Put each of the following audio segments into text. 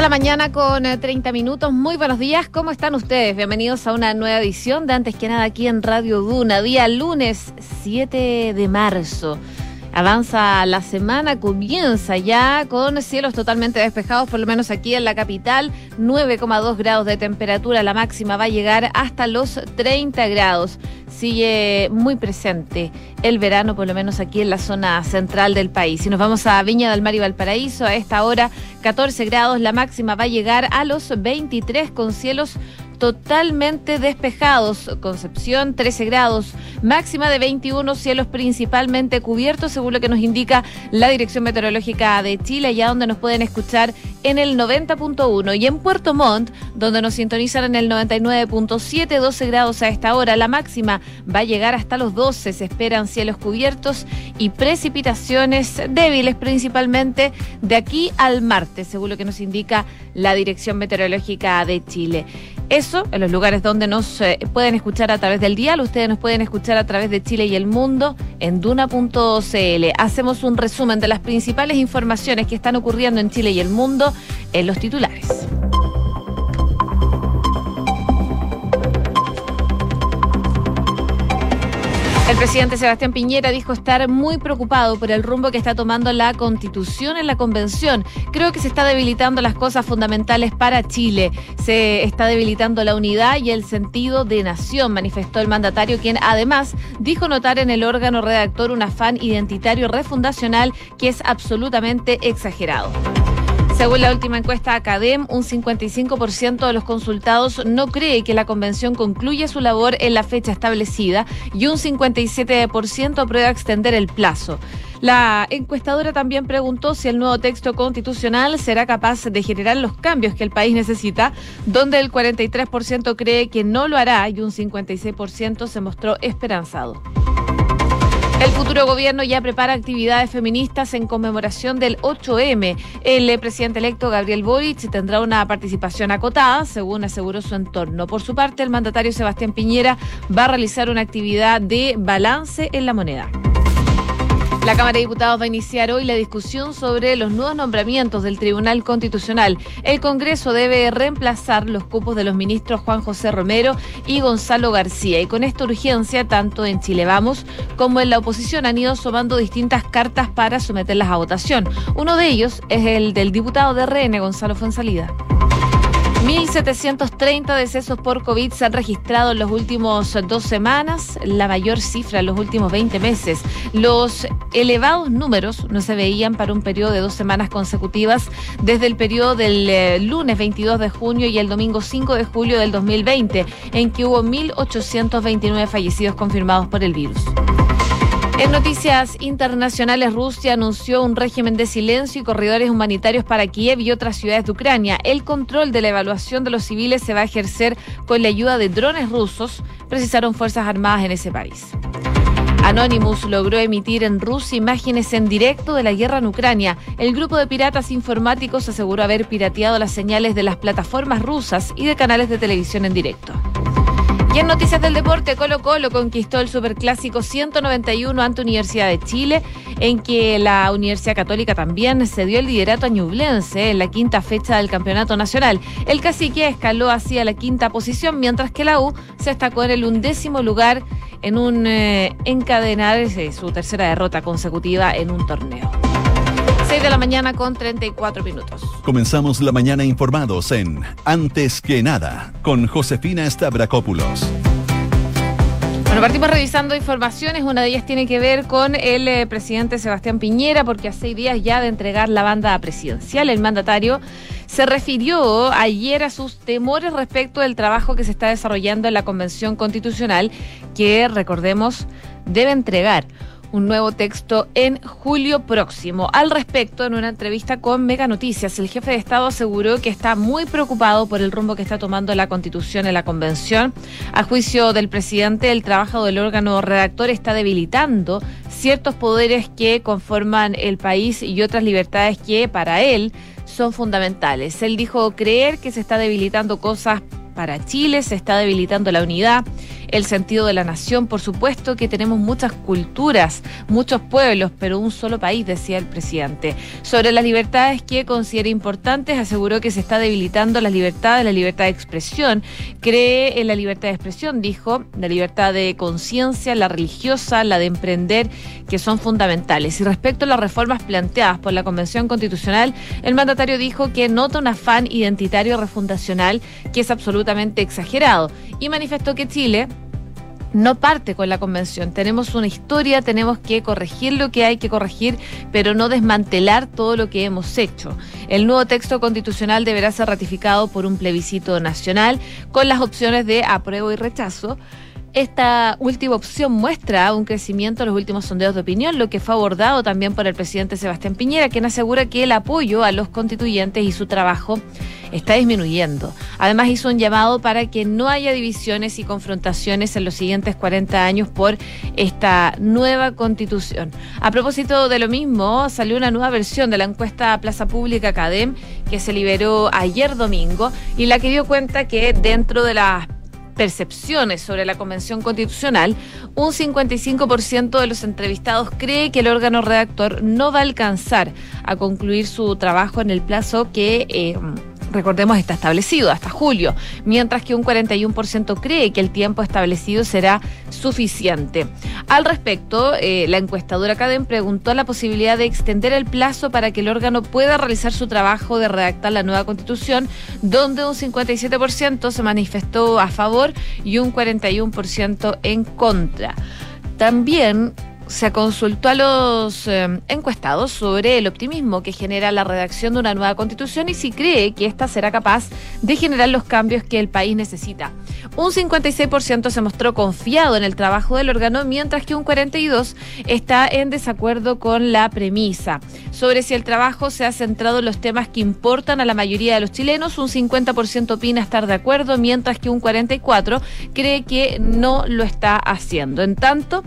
de la mañana con 30 eh, minutos. Muy buenos días. ¿Cómo están ustedes? Bienvenidos a una nueva edición de Antes que nada aquí en Radio Duna, día lunes 7 de marzo. Avanza la semana, comienza ya con cielos totalmente despejados, por lo menos aquí en la capital, 9,2 grados de temperatura, la máxima va a llegar hasta los 30 grados. Sigue muy presente el verano, por lo menos aquí en la zona central del país. Si nos vamos a Viña del Mar y Valparaíso, a esta hora 14 grados, la máxima va a llegar a los 23 con cielos totalmente despejados. Concepción 13 grados, máxima de 21, cielos principalmente cubiertos, según lo que nos indica la Dirección Meteorológica de Chile, allá donde nos pueden escuchar en el 90.1 y en Puerto Montt, donde nos sintonizan en el 99.7, 12 grados a esta hora. La máxima va a llegar hasta los 12, se esperan cielos cubiertos y precipitaciones débiles principalmente de aquí al martes, según lo que nos indica la Dirección Meteorológica de Chile. Eso en los lugares donde nos eh, pueden escuchar a través del dial, ustedes nos pueden escuchar a través de Chile y el mundo en duna.cl. Hacemos un resumen de las principales informaciones que están ocurriendo en Chile y el mundo en los titulares. Presidente Sebastián Piñera dijo estar muy preocupado por el rumbo que está tomando la constitución en la convención. Creo que se está debilitando las cosas fundamentales para Chile. Se está debilitando la unidad y el sentido de nación, manifestó el mandatario, quien además dijo notar en el órgano redactor un afán identitario refundacional que es absolutamente exagerado. Según la última encuesta Academ, un 55% de los consultados no cree que la convención concluya su labor en la fecha establecida y un 57% aprueba extender el plazo. La encuestadora también preguntó si el nuevo texto constitucional será capaz de generar los cambios que el país necesita, donde el 43% cree que no lo hará y un 56% se mostró esperanzado. El futuro gobierno ya prepara actividades feministas en conmemoración del 8M. El eh, presidente electo Gabriel Boric tendrá una participación acotada, según aseguró su entorno. Por su parte, el mandatario Sebastián Piñera va a realizar una actividad de balance en la moneda. La Cámara de Diputados va a iniciar hoy la discusión sobre los nuevos nombramientos del Tribunal Constitucional. El Congreso debe reemplazar los cupos de los ministros Juan José Romero y Gonzalo García. Y con esta urgencia, tanto en Chile Vamos como en la oposición han ido sumando distintas cartas para someterlas a votación. Uno de ellos es el del diputado de RN, Gonzalo Fonsalida. 1.730 decesos por COVID se han registrado en los últimos dos semanas, la mayor cifra en los últimos 20 meses. Los elevados números no se veían para un periodo de dos semanas consecutivas desde el periodo del eh, lunes 22 de junio y el domingo 5 de julio del 2020, en que hubo 1.829 fallecidos confirmados por el virus. En noticias internacionales, Rusia anunció un régimen de silencio y corredores humanitarios para Kiev y otras ciudades de Ucrania. El control de la evaluación de los civiles se va a ejercer con la ayuda de drones rusos, precisaron Fuerzas Armadas en ese país. Anonymous logró emitir en Rusia imágenes en directo de la guerra en Ucrania. El grupo de piratas informáticos aseguró haber pirateado las señales de las plataformas rusas y de canales de televisión en directo. Y en noticias del deporte, Colo Colo conquistó el Superclásico 191 ante Universidad de Chile, en que la Universidad Católica también se dio el liderato a Ñublense en la quinta fecha del Campeonato Nacional. El cacique escaló hacia la quinta posición, mientras que la U se destacó en el undécimo lugar en un eh, encadenar su tercera derrota consecutiva en un torneo. 6 de la mañana con 34 minutos. Comenzamos la mañana informados en Antes que nada con Josefina Stavrakopoulos. Bueno, partimos revisando informaciones. Una de ellas tiene que ver con el eh, presidente Sebastián Piñera, porque a seis días ya de entregar la banda presidencial, el mandatario se refirió ayer a sus temores respecto del trabajo que se está desarrollando en la Convención Constitucional, que, recordemos, debe entregar un nuevo texto en julio próximo. Al respecto, en una entrevista con Mega Noticias, el jefe de Estado aseguró que está muy preocupado por el rumbo que está tomando la Constitución en la Convención. A juicio del presidente, el trabajo del órgano redactor está debilitando ciertos poderes que conforman el país y otras libertades que para él son fundamentales. Él dijo creer que se está debilitando cosas para Chile, se está debilitando la unidad, el sentido de la nación. Por supuesto que tenemos muchas culturas, muchos pueblos, pero un solo país, decía el presidente. Sobre las libertades que considera importantes, aseguró que se está debilitando la libertad, la libertad de expresión. Cree en la libertad de expresión, dijo, la libertad de conciencia, la religiosa, la de emprender, que son fundamentales. Y respecto a las reformas planteadas por la Convención Constitucional, el mandatario dijo que nota un afán identitario refundacional que es absolutamente exagerado y manifestó que Chile no parte con la convención. Tenemos una historia, tenemos que corregir lo que hay que corregir, pero no desmantelar todo lo que hemos hecho. El nuevo texto constitucional deberá ser ratificado por un plebiscito nacional con las opciones de apruebo y rechazo. Esta última opción muestra un crecimiento en los últimos sondeos de opinión, lo que fue abordado también por el presidente Sebastián Piñera, quien asegura que el apoyo a los constituyentes y su trabajo está disminuyendo. Además hizo un llamado para que no haya divisiones y confrontaciones en los siguientes 40 años por esta nueva constitución. A propósito de lo mismo, salió una nueva versión de la encuesta Plaza Pública Cadem que se liberó ayer domingo y la que dio cuenta que dentro de las percepciones sobre la Convención Constitucional, un 55% de los entrevistados cree que el órgano redactor no va a alcanzar a concluir su trabajo en el plazo que... Eh, recordemos, está establecido hasta julio, mientras que un 41% cree que el tiempo establecido será suficiente. Al respecto, eh, la encuestadora Cadem preguntó la posibilidad de extender el plazo para que el órgano pueda realizar su trabajo de redactar la nueva constitución, donde un 57% se manifestó a favor y un 41% en contra. También se consultó a los eh, encuestados sobre el optimismo que genera la redacción de una nueva constitución y si cree que ésta será capaz de generar los cambios que el país necesita. Un 56% se mostró confiado en el trabajo del órgano, mientras que un 42% está en desacuerdo con la premisa. Sobre si el trabajo se ha centrado en los temas que importan a la mayoría de los chilenos, un 50% opina estar de acuerdo, mientras que un 44% cree que no lo está haciendo. En tanto,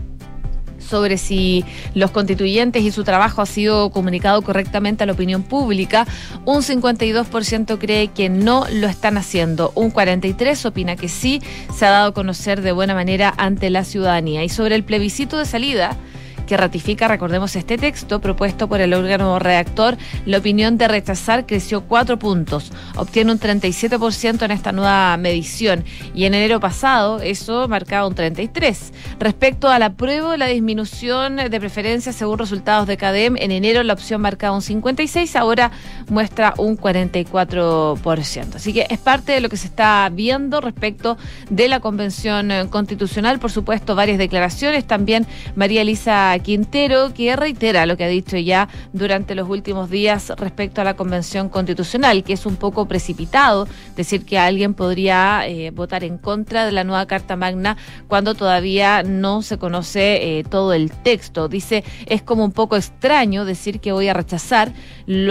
sobre si los constituyentes y su trabajo ha sido comunicado correctamente a la opinión pública. Un 52% cree que no lo están haciendo. Un 43% opina que sí se ha dado a conocer de buena manera ante la ciudadanía. Y sobre el plebiscito de salida, que ratifica, recordemos, este texto propuesto por el órgano redactor, la opinión de rechazar creció cuatro puntos, obtiene un 37% en esta nueva medición y en enero pasado eso marcaba un 33%. Respecto a la prueba, la disminución de preferencias según resultados de CADEM, en enero la opción marcaba un 56%, ahora muestra un 44%. Así que es parte de lo que se está viendo respecto de la Convención Constitucional, por supuesto, varias declaraciones, también María Elisa Quintero, que reitera lo que ha dicho ya durante los últimos días respecto a la Convención Constitucional, que es un poco precipitado decir que alguien podría eh, votar en contra de la nueva Carta Magna cuando todavía no se conoce eh, todo el texto. Dice, es como un poco extraño decir que voy a rechazar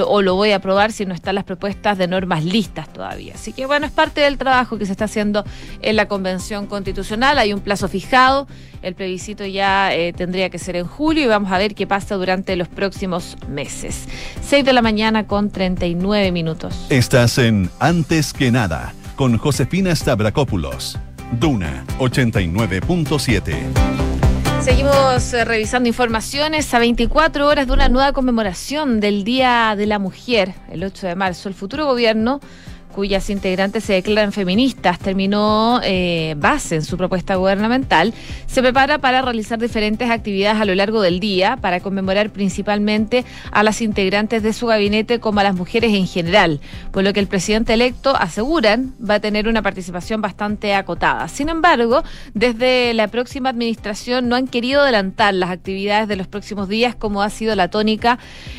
o lo voy a aprobar si no están las propuestas de normas listas todavía. Así que bueno, es parte del trabajo que se está haciendo en la Convención Constitucional. Hay un plazo fijado. El plebiscito ya eh, tendría que ser en julio y vamos a ver qué pasa durante los próximos meses. 6 de la mañana con 39 minutos. Estás en Antes que nada con Josefina Stavrakopoulos. Duna 89.7. Seguimos eh, revisando informaciones a 24 horas de una nueva conmemoración del Día de la Mujer, el 8 de marzo. El futuro gobierno cuyas integrantes se declaran feministas, terminó eh, base en su propuesta gubernamental, se prepara para realizar diferentes actividades a lo largo del día para conmemorar principalmente a las integrantes de su gabinete como a las mujeres en general, por lo que el presidente electo, aseguran, va a tener una participación bastante acotada. Sin embargo, desde la próxima administración no han querido adelantar las actividades de los próximos días como ha sido la tónica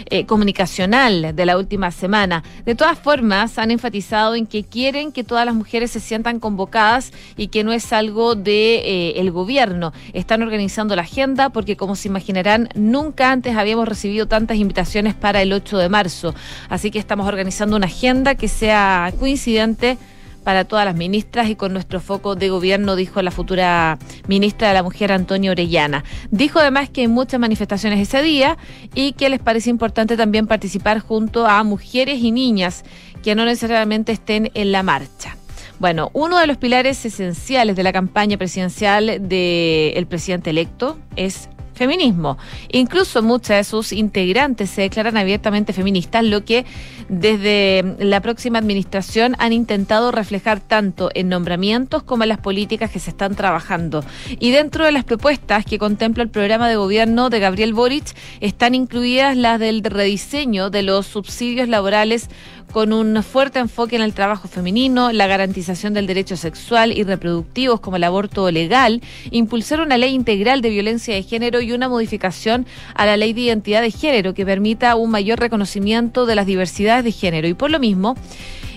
eh, comunicacional de la última semana. De todas formas, han enfatizado en que quieren que todas las mujeres se sientan convocadas y que no es algo de eh, el gobierno. Están organizando la agenda porque como se imaginarán, nunca antes habíamos recibido tantas invitaciones para el 8 de marzo. Así que estamos organizando una agenda que sea coincidente para todas las ministras y con nuestro foco de gobierno, dijo la futura ministra de la Mujer, Antonio Orellana. Dijo además que hay muchas manifestaciones ese día y que les parece importante también participar junto a mujeres y niñas que no necesariamente estén en la marcha. Bueno, uno de los pilares esenciales de la campaña presidencial del presidente electo es feminismo. Incluso muchas de sus integrantes se declaran abiertamente feministas, lo que desde la próxima administración han intentado reflejar tanto en nombramientos como en las políticas que se están trabajando. Y dentro de las propuestas que contempla el programa de gobierno de Gabriel Boric están incluidas las del rediseño de los subsidios laborales con un fuerte enfoque en el trabajo femenino, la garantización del derecho sexual y reproductivos como el aborto legal, impulsar una ley integral de violencia de género y una modificación a la ley de identidad de género que permita un mayor reconocimiento de las diversidades de género. Y por lo mismo,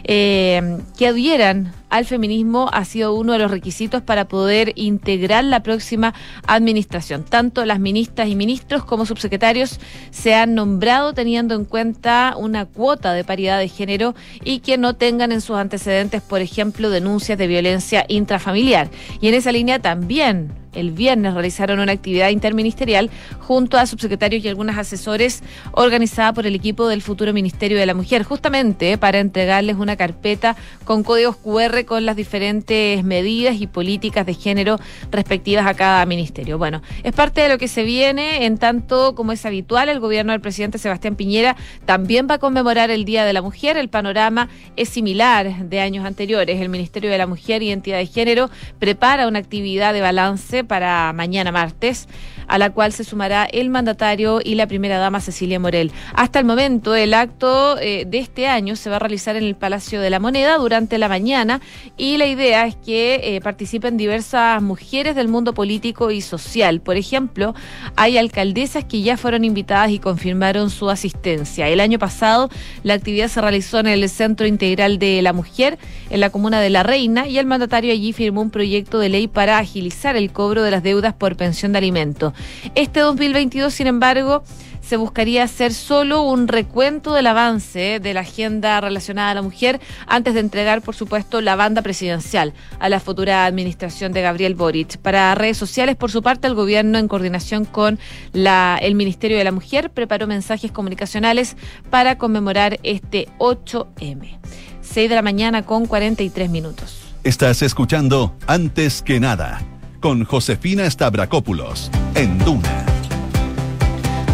eh, que adhieran al feminismo ha sido uno de los requisitos para poder integrar la próxima administración. Tanto las ministras y ministros como subsecretarios se han nombrado teniendo en cuenta una cuota de paridad de género y que no tengan en sus antecedentes, por ejemplo, denuncias de violencia intrafamiliar. Y en esa línea también el viernes realizaron una actividad interministerial junto a subsecretarios y algunos asesores organizada por el equipo del futuro Ministerio de la Mujer, justamente para entregarles una carpeta con códigos QR con las diferentes medidas y políticas de género respectivas a cada ministerio. Bueno, es parte de lo que se viene, en tanto como es habitual, el gobierno del presidente Sebastián Piñera también va a conmemorar el Día de la Mujer. El panorama es similar de años anteriores. El Ministerio de la Mujer y Entidad de Género prepara una actividad de balance para mañana martes, a la cual se sumará el mandatario y la primera dama Cecilia Morel. Hasta el momento, el acto eh, de este año se va a realizar en el Palacio de la Moneda durante la mañana y la idea es que eh, participen diversas mujeres del mundo político y social. Por ejemplo, hay alcaldesas que ya fueron invitadas y confirmaron su asistencia. El año pasado, la actividad se realizó en el Centro Integral de la Mujer, en la comuna de La Reina, y el mandatario allí firmó un proyecto de ley para agilizar el cobro de las deudas por pensión de alimento. Este 2022, sin embargo, se buscaría hacer solo un recuento del avance de la agenda relacionada a la mujer antes de entregar, por supuesto, la banda presidencial a la futura administración de Gabriel Boric. Para redes sociales, por su parte, el gobierno, en coordinación con el Ministerio de la Mujer, preparó mensajes comunicacionales para conmemorar este 8M. 6 de la mañana con 43 minutos. Estás escuchando Antes que nada con Josefina Stavrakopoulos en Duna.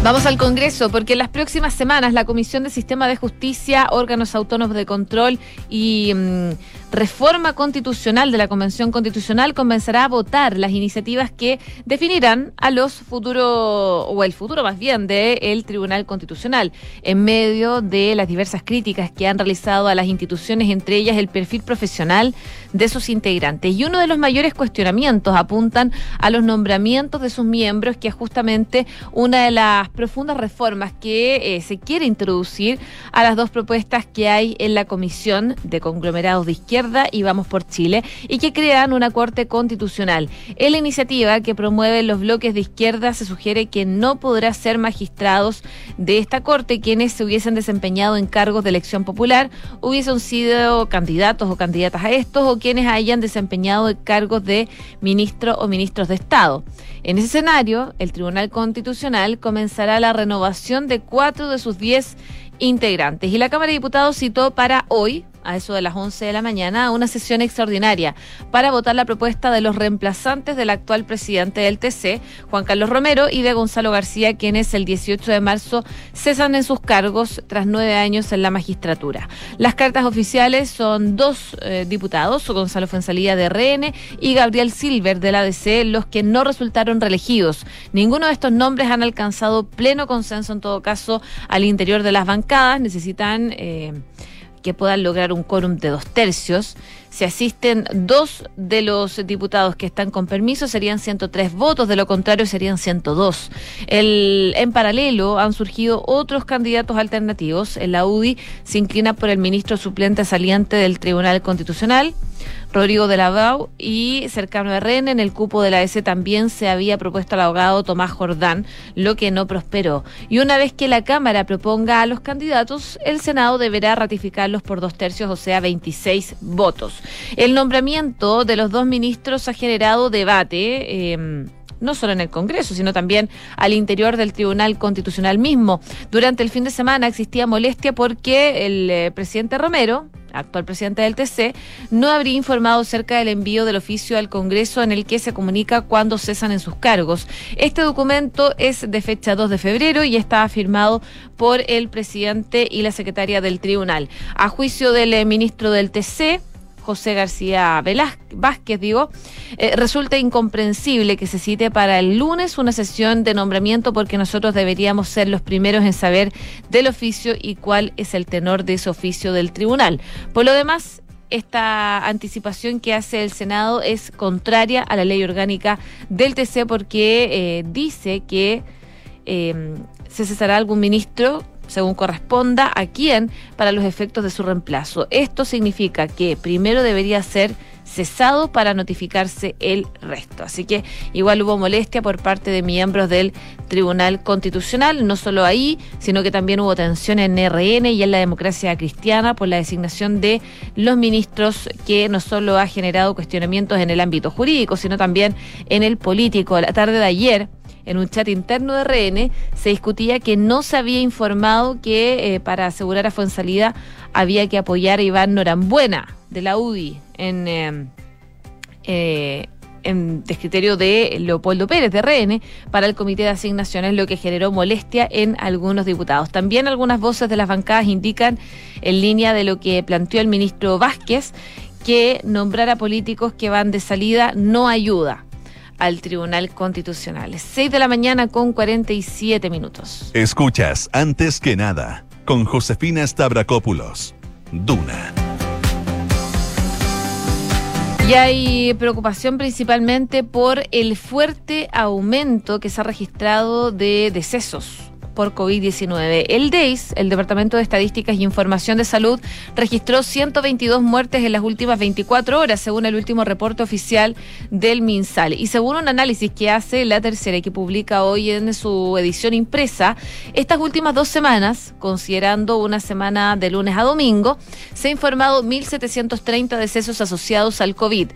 Vamos al Congreso, porque en las próximas semanas la Comisión de Sistema de Justicia, órganos autónomos de control y mm, reforma constitucional de la Convención Constitucional comenzará a votar las iniciativas que definirán a los futuros, o el futuro más bien, del Tribunal Constitucional, en medio de las diversas críticas que han realizado a las instituciones, entre ellas el perfil profesional de sus integrantes. Y uno de los mayores cuestionamientos apuntan a los nombramientos de sus miembros, que es justamente una de las profundas reformas que eh, se quiere introducir a las dos propuestas que hay en la Comisión de Conglomerados de Izquierda y Vamos por Chile y que crean una Corte Constitucional. En la iniciativa que promueve los bloques de izquierda se sugiere que no podrá ser magistrados de esta Corte quienes se hubiesen desempeñado en cargos de elección popular, hubiesen sido candidatos o candidatas a estos o quienes hayan desempeñado cargos de ministro o ministros de Estado. En ese escenario, el Tribunal Constitucional comenzará la renovación de cuatro de sus diez integrantes. Y la Cámara de Diputados citó para hoy, a eso de las 11 de la mañana, una sesión extraordinaria para votar la propuesta de los reemplazantes del actual presidente del TC, Juan Carlos Romero, y de Gonzalo García, quienes el 18 de marzo cesan en sus cargos tras nueve años en la magistratura. Las cartas oficiales son dos eh, diputados, Gonzalo Fuensalía de RN y Gabriel Silver de la ADC, los que no resultaron reelegidos. Ninguno de estos nombres han alcanzado pleno consenso, en todo caso, al interior de las bancadas. Necesitan... Eh, que puedan lograr un quórum de dos tercios. Si asisten dos de los diputados que están con permiso, serían 103 votos, de lo contrario serían 102. El, en paralelo han surgido otros candidatos alternativos. En la UDI se inclina por el ministro suplente saliente del Tribunal Constitucional. Rodrigo de la y cercano a RN en el cupo de la S también se había propuesto al abogado Tomás Jordán, lo que no prosperó. Y una vez que la Cámara proponga a los candidatos, el Senado deberá ratificarlos por dos tercios, o sea, 26 votos. El nombramiento de los dos ministros ha generado debate. Eh, no solo en el Congreso, sino también al interior del Tribunal Constitucional mismo. Durante el fin de semana existía molestia porque el eh, presidente Romero actual presidente del TC, no habría informado acerca del envío del oficio al Congreso en el que se comunica cuándo cesan en sus cargos. Este documento es de fecha 2 de febrero y está firmado por el presidente y la secretaria del tribunal. A juicio del eh, ministro del TC, José García Vázquez, digo, eh, resulta incomprensible que se cite para el lunes una sesión de nombramiento porque nosotros deberíamos ser los primeros en saber del oficio y cuál es el tenor de ese oficio del tribunal. Por lo demás, esta anticipación que hace el Senado es contraria a la ley orgánica del TC porque eh, dice que eh, se cesará algún ministro según corresponda a quién para los efectos de su reemplazo. Esto significa que primero debería ser cesado para notificarse el resto. Así que igual hubo molestia por parte de miembros del Tribunal Constitucional, no solo ahí, sino que también hubo tensión en RN y en la democracia cristiana por la designación de los ministros que no solo ha generado cuestionamientos en el ámbito jurídico, sino también en el político. La tarde de ayer, en un chat interno de RN, se discutía que no se había informado que eh, para asegurar a Fuensalida había que apoyar a Iván Norambuena de la UDI en, eh, eh, en descriterio de Leopoldo Pérez de RN para el comité de asignaciones, lo que generó molestia en algunos diputados. También algunas voces de las bancadas indican, en línea de lo que planteó el ministro Vázquez, que nombrar a políticos que van de salida no ayuda al Tribunal Constitucional. 6 de la mañana con 47 minutos. Escuchas antes que nada con Josefina Stavrakopoulos. Duna. Y hay preocupación principalmente por el fuerte aumento que se ha registrado de decesos por COVID-19. El DEIS, el Departamento de Estadísticas y Información de Salud, registró 122 muertes en las últimas 24 horas, según el último reporte oficial del MinSal. Y según un análisis que hace la tercera y que publica hoy en su edición impresa, estas últimas dos semanas, considerando una semana de lunes a domingo, se ha informado 1.730 decesos asociados al COVID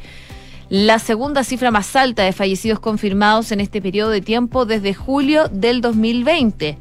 la segunda cifra más alta de fallecidos confirmados en este periodo de tiempo desde julio del 2020,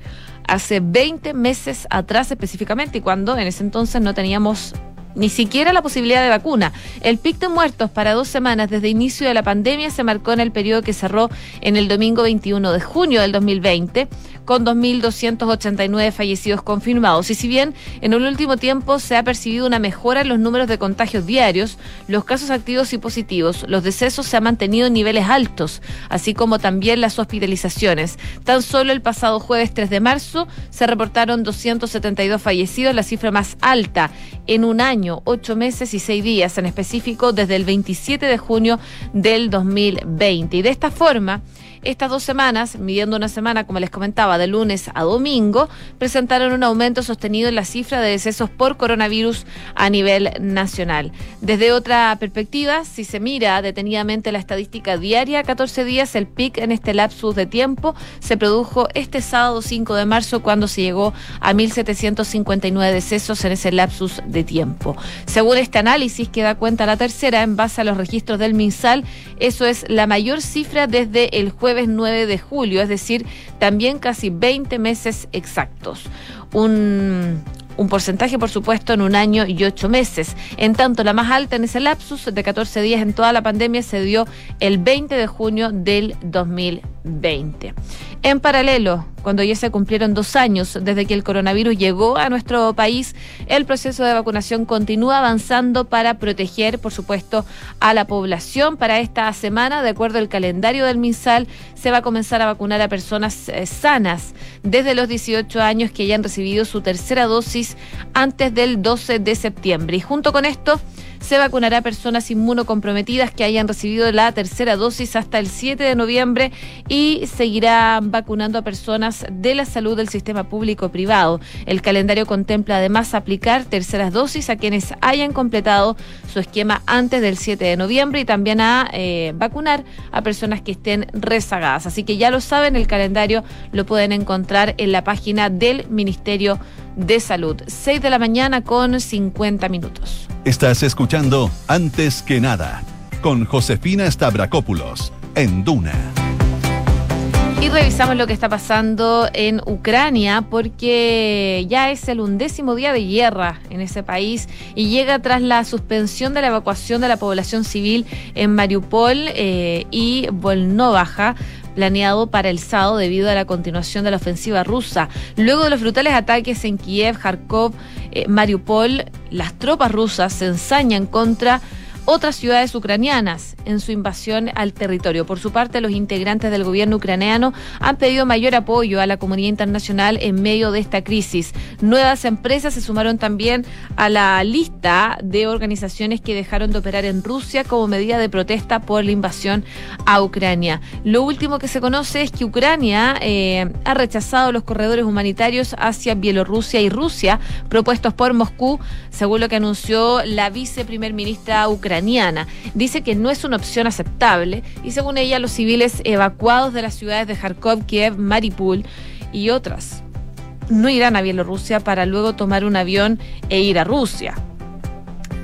hace 20 meses atrás específicamente, cuando en ese entonces no teníamos ni siquiera la posibilidad de vacuna. El pic de muertos para dos semanas desde inicio de la pandemia se marcó en el periodo que cerró en el domingo 21 de junio del 2020, con 2.289 fallecidos confirmados. Y si bien en el último tiempo se ha percibido una mejora en los números de contagios diarios, los casos activos y positivos, los decesos se han mantenido en niveles altos, así como también las hospitalizaciones. Tan solo el pasado jueves 3 de marzo se reportaron 272 fallecidos, la cifra más alta en un año, ocho meses y seis días en específico desde el 27 de junio del 2020. Y de esta forma, estas dos semanas, midiendo una semana, como les comentaba, de lunes a domingo, presentaron un aumento sostenido en la cifra de decesos por coronavirus a nivel nacional. Desde otra perspectiva, si se mira detenidamente la estadística diaria, 14 días, el pic en este lapsus de tiempo se produjo este sábado 5 de marzo cuando se llegó a 1.759 decesos en ese lapsus de tiempo. Según este análisis que da cuenta la tercera, en base a los registros del MinSal, eso es la mayor cifra desde el jueves 9 de julio, es decir, también casi 20 meses exactos. Un, un porcentaje, por supuesto, en un año y ocho meses. En tanto, la más alta en ese lapsus de 14 días en toda la pandemia se dio el 20 de junio del 2020. En paralelo, cuando ya se cumplieron dos años desde que el coronavirus llegó a nuestro país, el proceso de vacunación continúa avanzando para proteger, por supuesto, a la población. Para esta semana, de acuerdo al calendario del MinSal, se va a comenzar a vacunar a personas eh, sanas desde los 18 años que hayan recibido su tercera dosis antes del 12 de septiembre. Y junto con esto, se vacunará a personas inmunocomprometidas que hayan recibido la tercera dosis hasta el 7 de noviembre y seguirá vacunando a personas de la salud del sistema público privado. El calendario contempla además aplicar terceras dosis a quienes hayan completado su esquema antes del 7 de noviembre y también a eh, vacunar a personas que estén rezagadas. Así que ya lo saben, el calendario lo pueden encontrar en la página del Ministerio de Salud. 6 de la mañana con 50 minutos. Estás escuchando Antes que nada con Josefina Stavrakopoulos en Duna. Y revisamos lo que está pasando en Ucrania porque ya es el undécimo día de guerra en ese país y llega tras la suspensión de la evacuación de la población civil en Mariupol eh, y Volnovaja planeado para el sábado debido a la continuación de la ofensiva rusa. Luego de los brutales ataques en Kiev, Kharkov, eh, Mariupol, las tropas rusas se ensañan contra otras ciudades ucranianas en su invasión al territorio. Por su parte, los integrantes del gobierno ucraniano han pedido mayor apoyo a la comunidad internacional en medio de esta crisis. Nuevas empresas se sumaron también a la lista de organizaciones que dejaron de operar en Rusia como medida de protesta por la invasión a Ucrania. Lo último que se conoce es que Ucrania eh, ha rechazado los corredores humanitarios hacia Bielorrusia y Rusia propuestos por Moscú, según lo que anunció la viceprimer ministra ucraniana Dice que no es una opción aceptable y según ella los civiles evacuados de las ciudades de Kharkov, Kiev, Mariupol y otras no irán a Bielorrusia para luego tomar un avión e ir a Rusia.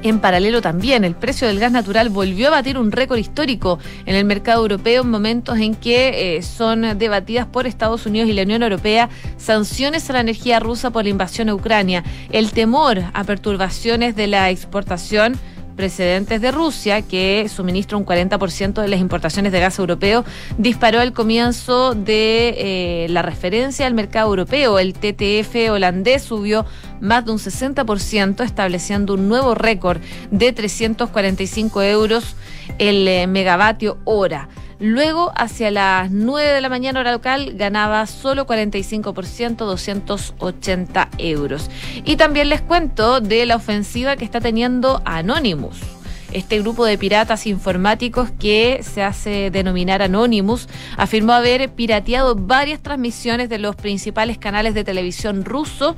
En paralelo también, el precio del gas natural volvió a batir un récord histórico en el mercado europeo en momentos en que eh, son debatidas por Estados Unidos y la Unión Europea sanciones a la energía rusa por la invasión a Ucrania. El temor a perturbaciones de la exportación precedentes de Rusia, que suministra un 40% de las importaciones de gas europeo, disparó al comienzo de eh, la referencia al mercado europeo. El TTF holandés subió más de un 60%, estableciendo un nuevo récord de 345 euros el eh, megavatio hora. Luego, hacia las 9 de la mañana hora local, ganaba solo 45%, 280 euros. Y también les cuento de la ofensiva que está teniendo Anonymous este grupo de piratas informáticos que se hace denominar Anonymous, afirmó haber pirateado varias transmisiones de los principales canales de televisión ruso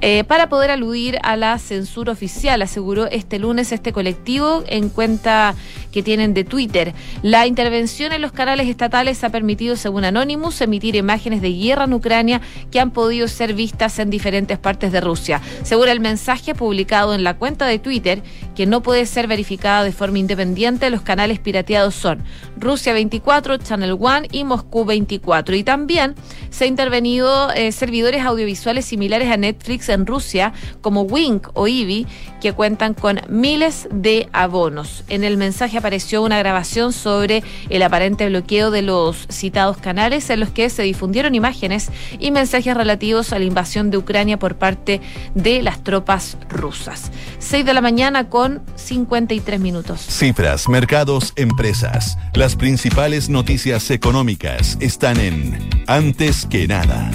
eh, para poder aludir a la censura oficial, aseguró este lunes este colectivo en cuenta que tienen de Twitter. La intervención en los canales estatales ha permitido, según Anonymous, emitir imágenes de guerra en Ucrania que han podido ser vistas en diferentes partes de Rusia. Según el mensaje publicado en la cuenta de Twitter, que no puede ser verificado de forma independiente, los canales pirateados son Rusia 24, Channel One y Moscú 24. Y también se ha intervenido eh, servidores audiovisuales similares a Netflix en Rusia, como Wink o Ivi, que cuentan con miles de abonos. En el mensaje apareció una grabación sobre el aparente bloqueo de los citados canales en los que se difundieron imágenes y mensajes relativos a la invasión de Ucrania por parte de las tropas rusas. 6 de la mañana con 53 minutos. Cifras, mercados, empresas. Las principales noticias económicas están en Antes que nada.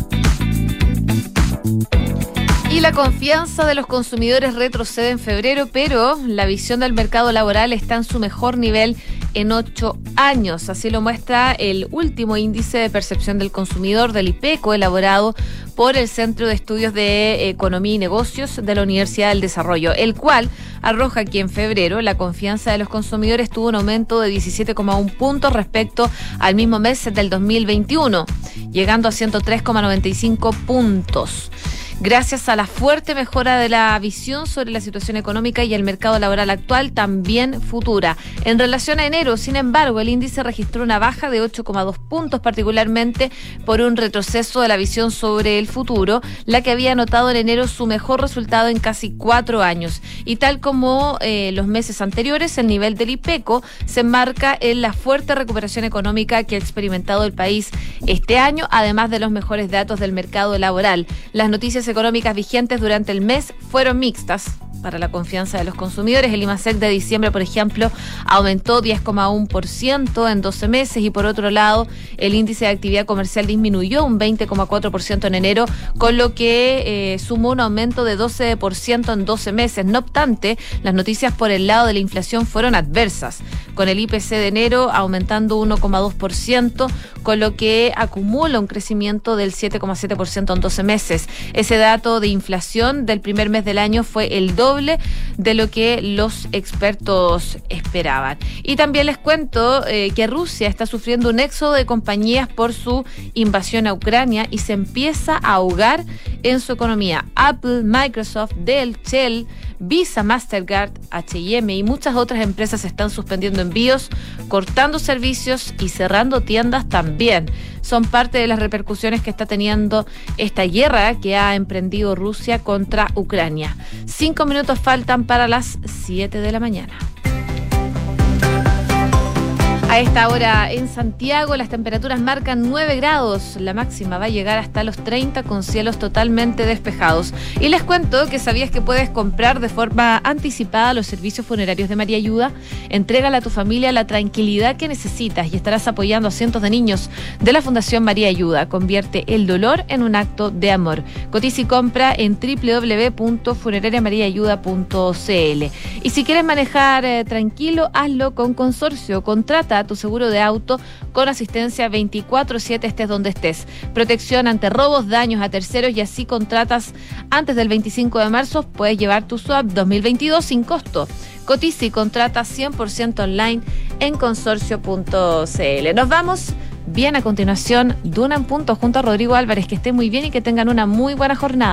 Y la confianza de los consumidores retrocede en febrero, pero la visión del mercado laboral está en su mejor nivel en ocho años. Así lo muestra el último índice de percepción del consumidor del IPECO elaborado por el Centro de Estudios de Economía y Negocios de la Universidad del Desarrollo, el cual arroja que en febrero la confianza de los consumidores tuvo un aumento de 17,1 puntos respecto al mismo mes del 2021, llegando a 103,95 puntos gracias a la fuerte mejora de la visión sobre la situación económica y el mercado laboral actual, también futura. En relación a enero, sin embargo, el índice registró una baja de 8,2 puntos, particularmente por un retroceso de la visión sobre el futuro, la que había notado en enero su mejor resultado en casi cuatro años. Y tal como eh, los meses anteriores, el nivel del IPECO se enmarca en la fuerte recuperación económica que ha experimentado el país este año, además de los mejores datos del mercado laboral. Las noticias económicas vigentes durante el mes fueron mixtas para la confianza de los consumidores. El IMASEC de diciembre, por ejemplo, aumentó 10,1% en 12 meses y por otro lado, el índice de actividad comercial disminuyó un 20,4% en enero, con lo que eh, sumó un aumento de 12% en 12 meses. No obstante, las noticias por el lado de la inflación fueron adversas, con el IPC de enero aumentando 1,2%, con lo que acumula un crecimiento del 7,7% en 12 meses. Ese dato de inflación del primer mes del año fue el de lo que los expertos esperaban. Y también les cuento eh, que Rusia está sufriendo un éxodo de compañías por su invasión a Ucrania y se empieza a ahogar en su economía. Apple, Microsoft, Dell, Shell, Visa, Mastercard, HM y muchas otras empresas están suspendiendo envíos, cortando servicios y cerrando tiendas también. Son parte de las repercusiones que está teniendo esta guerra que ha emprendido Rusia contra Ucrania. Cinco minutos faltan para las siete de la mañana. A esta hora en Santiago las temperaturas marcan 9 grados, la máxima va a llegar hasta los 30 con cielos totalmente despejados. Y les cuento que sabías que puedes comprar de forma anticipada los servicios funerarios de María Ayuda. Entrégale a tu familia la tranquilidad que necesitas y estarás apoyando a cientos de niños de la Fundación María Ayuda. Convierte el dolor en un acto de amor. Cotiza y compra en www.funerariamariaayuda.cl. Y si quieres manejar eh, tranquilo, hazlo con consorcio. Contrata tu seguro de auto con asistencia 24/7 estés donde estés. Protección ante robos, daños a terceros y así contratas antes del 25 de marzo, puedes llevar tu SWAP 2022 sin costo. Cotiza y contrata 100% online en consorcio.cl. Nos vamos bien a continuación, Duna en punto junto a Rodrigo Álvarez. Que esté muy bien y que tengan una muy buena jornada.